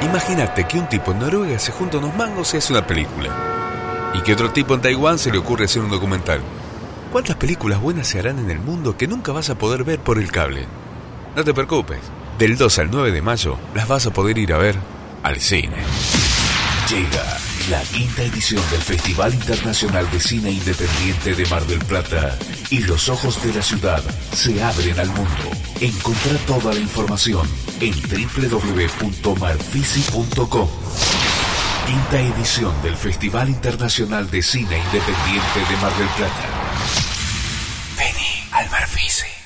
Imagínate que un tipo en Noruega se junta unos mangos y hace una película. Y que otro tipo en Taiwán se le ocurre hacer un documental. ¿Cuántas películas buenas se harán en el mundo que nunca vas a poder ver por el cable? No te preocupes, del 2 al 9 de mayo las vas a poder ir a ver al cine. Llega la quinta edición del Festival Internacional de Cine Independiente de Mar del Plata y los ojos de la ciudad se abren al mundo. Encontrá toda la información en www.marfisi.com. Quinta edición del Festival Internacional de Cine Independiente de Mar del Plata. Vení al Marfisi.